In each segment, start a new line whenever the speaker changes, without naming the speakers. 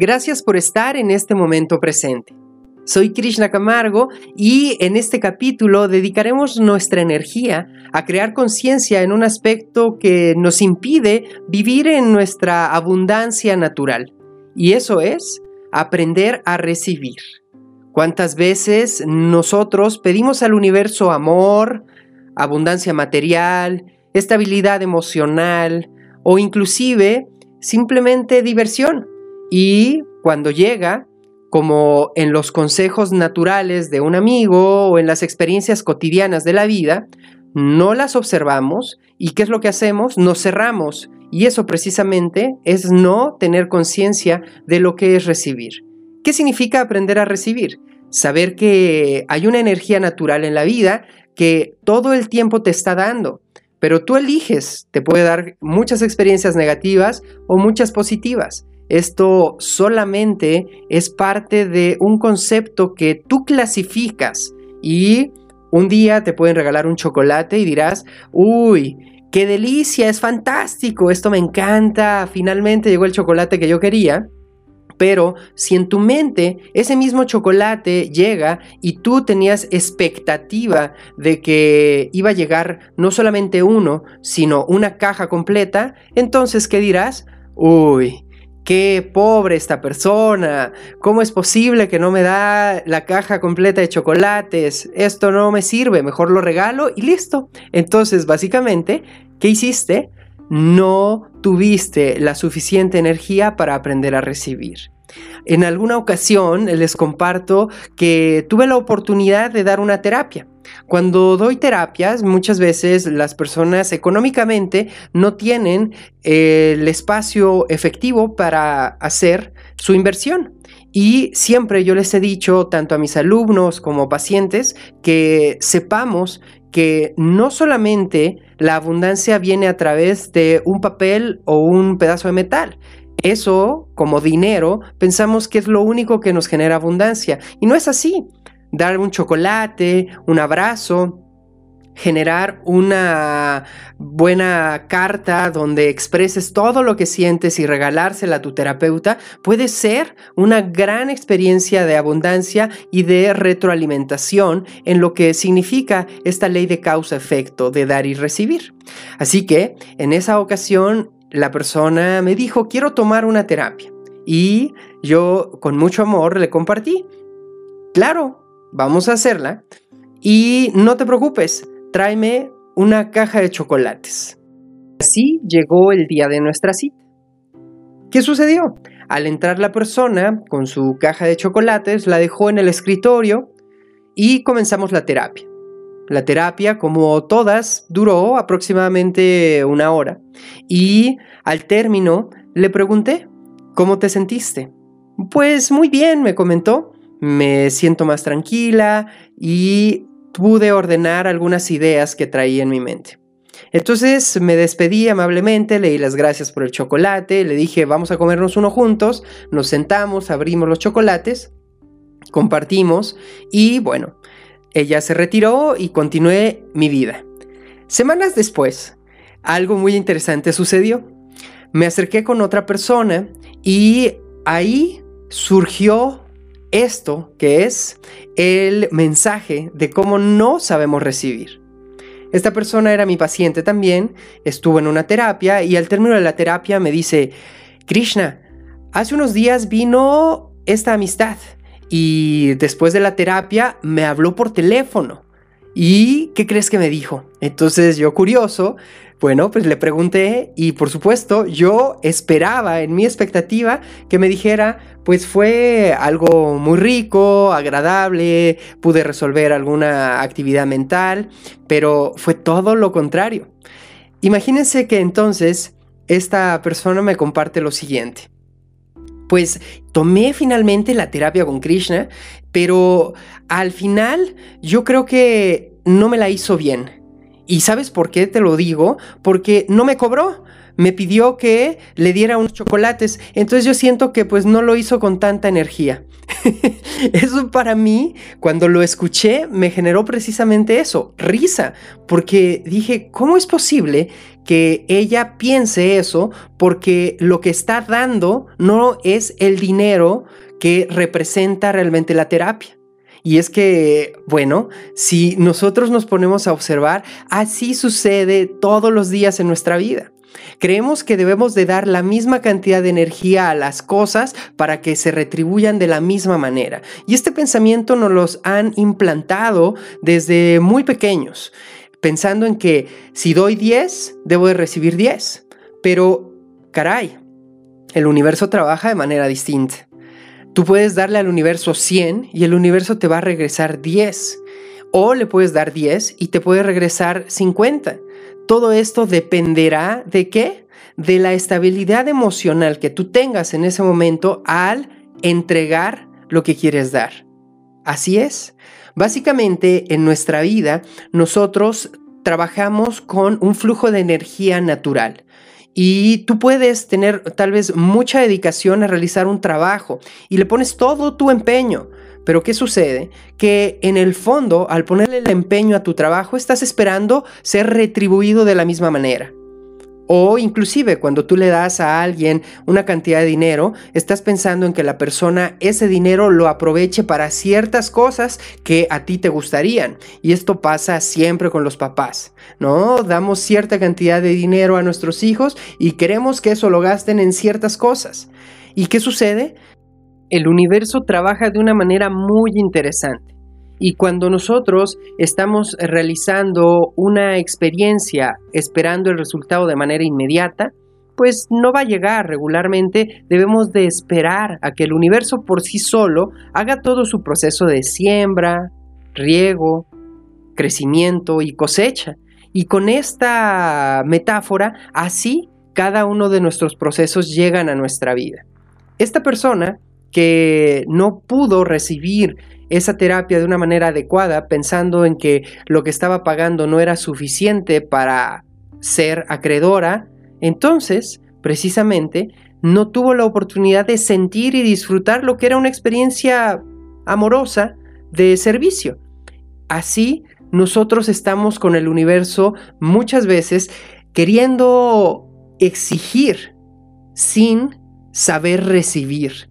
Gracias por estar en este momento presente. Soy Krishna Camargo y en este capítulo dedicaremos nuestra energía a crear conciencia en un aspecto que nos impide vivir en nuestra abundancia natural. Y eso es aprender a recibir. ¿Cuántas veces nosotros pedimos al universo amor, abundancia material, estabilidad emocional o inclusive simplemente diversión? Y cuando llega, como en los consejos naturales de un amigo o en las experiencias cotidianas de la vida, no las observamos y ¿qué es lo que hacemos? Nos cerramos y eso precisamente es no tener conciencia de lo que es recibir. ¿Qué significa aprender a recibir? Saber que hay una energía natural en la vida que todo el tiempo te está dando, pero tú eliges, te puede dar muchas experiencias negativas o muchas positivas. Esto solamente es parte de un concepto que tú clasificas y un día te pueden regalar un chocolate y dirás, uy, qué delicia, es fantástico, esto me encanta, finalmente llegó el chocolate que yo quería. Pero si en tu mente ese mismo chocolate llega y tú tenías expectativa de que iba a llegar no solamente uno, sino una caja completa, entonces ¿qué dirás? Uy, qué pobre esta persona, ¿cómo es posible que no me da la caja completa de chocolates? Esto no me sirve, mejor lo regalo y listo. Entonces, básicamente, ¿qué hiciste? No tuviste la suficiente energía para aprender a recibir. En alguna ocasión les comparto que tuve la oportunidad de dar una terapia. Cuando doy terapias, muchas veces las personas económicamente no tienen el espacio efectivo para hacer su inversión. Y siempre yo les he dicho, tanto a mis alumnos como pacientes, que sepamos que no solamente la abundancia viene a través de un papel o un pedazo de metal, eso, como dinero, pensamos que es lo único que nos genera abundancia. Y no es así. Dar un chocolate, un abrazo, generar una buena carta donde expreses todo lo que sientes y regalársela a tu terapeuta puede ser una gran experiencia de abundancia y de retroalimentación en lo que significa esta ley de causa-efecto de dar y recibir. Así que en esa ocasión la persona me dijo, quiero tomar una terapia. Y yo con mucho amor le compartí, claro, vamos a hacerla. Y no te preocupes, tráeme una caja de chocolates. Así llegó el día de nuestra cita. ¿Qué sucedió? Al entrar la persona con su caja de chocolates, la dejó en el escritorio y comenzamos la terapia. La terapia, como todas, duró aproximadamente una hora. Y al término le pregunté, ¿cómo te sentiste? Pues muy bien, me comentó. Me siento más tranquila y pude ordenar algunas ideas que traía en mi mente. Entonces me despedí amablemente, leí las gracias por el chocolate, le dije vamos a comernos uno juntos, nos sentamos, abrimos los chocolates, compartimos y bueno, ella se retiró y continué mi vida. Semanas después, algo muy interesante sucedió. Me acerqué con otra persona y ahí surgió esto que es el mensaje de cómo no sabemos recibir. Esta persona era mi paciente también, estuvo en una terapia y al término de la terapia me dice, Krishna, hace unos días vino esta amistad y después de la terapia me habló por teléfono. ¿Y qué crees que me dijo? Entonces yo curioso, bueno, pues le pregunté y por supuesto yo esperaba en mi expectativa que me dijera, pues fue algo muy rico, agradable, pude resolver alguna actividad mental, pero fue todo lo contrario. Imagínense que entonces esta persona me comparte lo siguiente. Pues tomé finalmente la terapia con Krishna, pero al final yo creo que no me la hizo bien. ¿Y sabes por qué te lo digo? Porque no me cobró. me pidió que le diera unos chocolates. Entonces yo siento que pues no lo hizo con tanta energía. eso para mí, cuando lo escuché, me generó precisamente eso, risa, porque dije, ¿cómo es posible que ella piense eso? Porque lo que está dando no es el dinero que representa realmente la terapia. Y es que, bueno, si nosotros nos ponemos a observar, así sucede todos los días en nuestra vida. Creemos que debemos de dar la misma cantidad de energía a las cosas para que se retribuyan de la misma manera. Y este pensamiento nos los han implantado desde muy pequeños, pensando en que si doy 10, debo de recibir 10. Pero, caray, el universo trabaja de manera distinta. Tú puedes darle al universo 100 y el universo te va a regresar 10. O le puedes dar 10 y te puede regresar 50. Todo esto dependerá de qué? De la estabilidad emocional que tú tengas en ese momento al entregar lo que quieres dar. Así es. Básicamente en nuestra vida nosotros trabajamos con un flujo de energía natural. Y tú puedes tener tal vez mucha dedicación a realizar un trabajo y le pones todo tu empeño, pero ¿qué sucede? Que en el fondo, al ponerle el empeño a tu trabajo, estás esperando ser retribuido de la misma manera. O inclusive cuando tú le das a alguien una cantidad de dinero, estás pensando en que la persona ese dinero lo aproveche para ciertas cosas que a ti te gustarían. Y esto pasa siempre con los papás, ¿no? Damos cierta cantidad de dinero a nuestros hijos y queremos que eso lo gasten en ciertas cosas. ¿Y qué sucede? el universo trabaja de una manera muy interesante. Y cuando nosotros estamos realizando una experiencia esperando el resultado de manera inmediata, pues no va a llegar regularmente, debemos de esperar a que el universo por sí solo haga todo su proceso de siembra, riego, crecimiento y cosecha. Y con esta metáfora, así cada uno de nuestros procesos llegan a nuestra vida. Esta persona que no pudo recibir esa terapia de una manera adecuada pensando en que lo que estaba pagando no era suficiente para ser acreedora, entonces, precisamente, no tuvo la oportunidad de sentir y disfrutar lo que era una experiencia amorosa de servicio. Así, nosotros estamos con el universo muchas veces queriendo exigir sin saber recibir.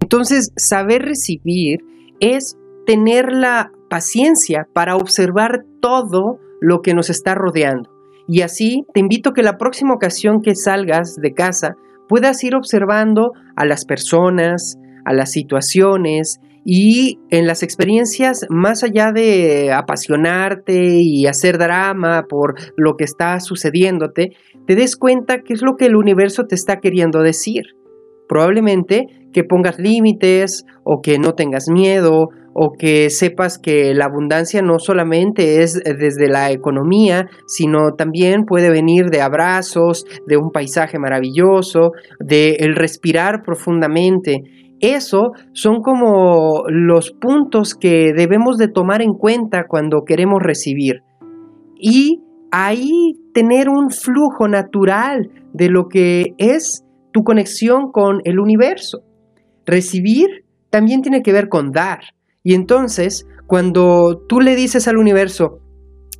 Entonces, saber recibir es tener la paciencia para observar todo lo que nos está rodeando. Y así te invito que la próxima ocasión que salgas de casa puedas ir observando a las personas, a las situaciones y en las experiencias, más allá de apasionarte y hacer drama por lo que está sucediéndote, te des cuenta qué es lo que el universo te está queriendo decir. Probablemente que pongas límites o que no tengas miedo o que sepas que la abundancia no solamente es desde la economía, sino también puede venir de abrazos, de un paisaje maravilloso, de el respirar profundamente. Eso son como los puntos que debemos de tomar en cuenta cuando queremos recibir. Y ahí tener un flujo natural de lo que es tu conexión con el universo. Recibir también tiene que ver con dar. Y entonces, cuando tú le dices al universo,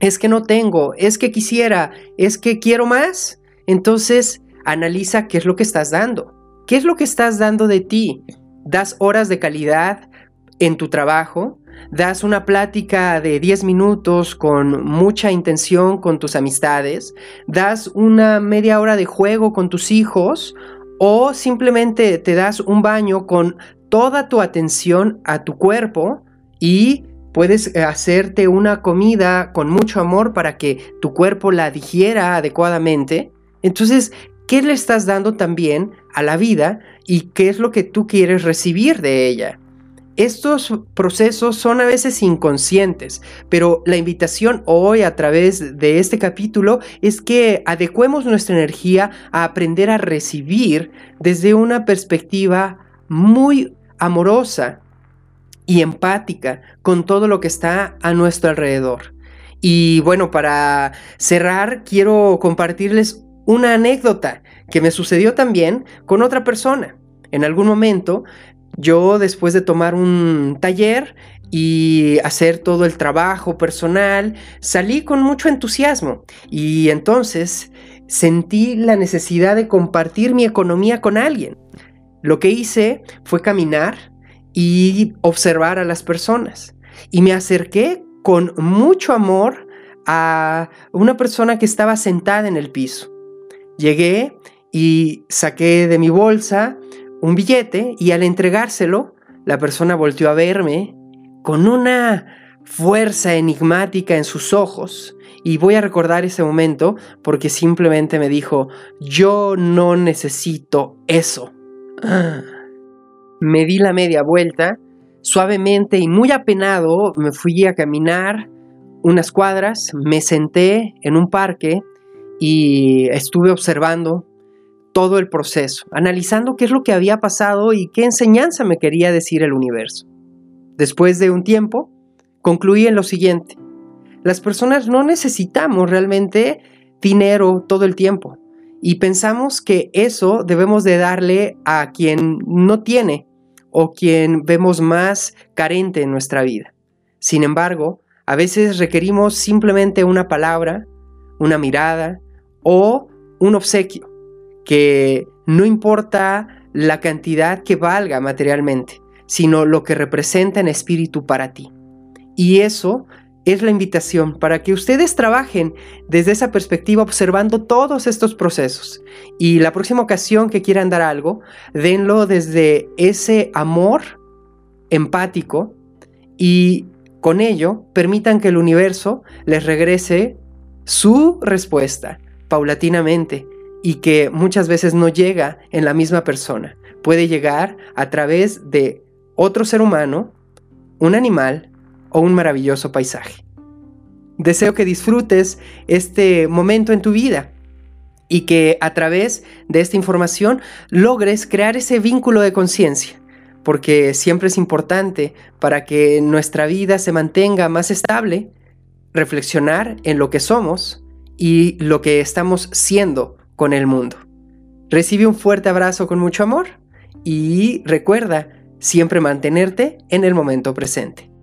es que no tengo, es que quisiera, es que quiero más, entonces analiza qué es lo que estás dando. ¿Qué es lo que estás dando de ti? ¿Das horas de calidad en tu trabajo? ¿Das una plática de 10 minutos con mucha intención con tus amistades? ¿Das una media hora de juego con tus hijos? O simplemente te das un baño con toda tu atención a tu cuerpo y puedes eh, hacerte una comida con mucho amor para que tu cuerpo la digiera adecuadamente. Entonces, ¿qué le estás dando también a la vida y qué es lo que tú quieres recibir de ella? Estos procesos son a veces inconscientes, pero la invitación hoy a través de este capítulo es que adecuemos nuestra energía a aprender a recibir desde una perspectiva muy amorosa y empática con todo lo que está a nuestro alrededor. Y bueno, para cerrar, quiero compartirles una anécdota que me sucedió también con otra persona. En algún momento, yo después de tomar un taller y hacer todo el trabajo personal, salí con mucho entusiasmo y entonces sentí la necesidad de compartir mi economía con alguien. Lo que hice fue caminar y observar a las personas y me acerqué con mucho amor a una persona que estaba sentada en el piso. Llegué y saqué de mi bolsa un billete y al entregárselo, la persona volteó a verme con una fuerza enigmática en sus ojos y voy a recordar ese momento porque simplemente me dijo, yo no necesito eso. Me di la media vuelta, suavemente y muy apenado me fui a caminar unas cuadras, me senté en un parque y estuve observando todo el proceso, analizando qué es lo que había pasado y qué enseñanza me quería decir el universo. Después de un tiempo, concluí en lo siguiente. Las personas no necesitamos realmente dinero todo el tiempo y pensamos que eso debemos de darle a quien no tiene o quien vemos más carente en nuestra vida. Sin embargo, a veces requerimos simplemente una palabra, una mirada o un obsequio que no importa la cantidad que valga materialmente, sino lo que representa en espíritu para ti. Y eso es la invitación para que ustedes trabajen desde esa perspectiva observando todos estos procesos. Y la próxima ocasión que quieran dar algo, denlo desde ese amor empático y con ello permitan que el universo les regrese su respuesta paulatinamente y que muchas veces no llega en la misma persona. Puede llegar a través de otro ser humano, un animal o un maravilloso paisaje. Deseo que disfrutes este momento en tu vida y que a través de esta información logres crear ese vínculo de conciencia, porque siempre es importante para que nuestra vida se mantenga más estable, reflexionar en lo que somos y lo que estamos siendo con el mundo. Recibe un fuerte abrazo con mucho amor y recuerda siempre mantenerte en el momento presente.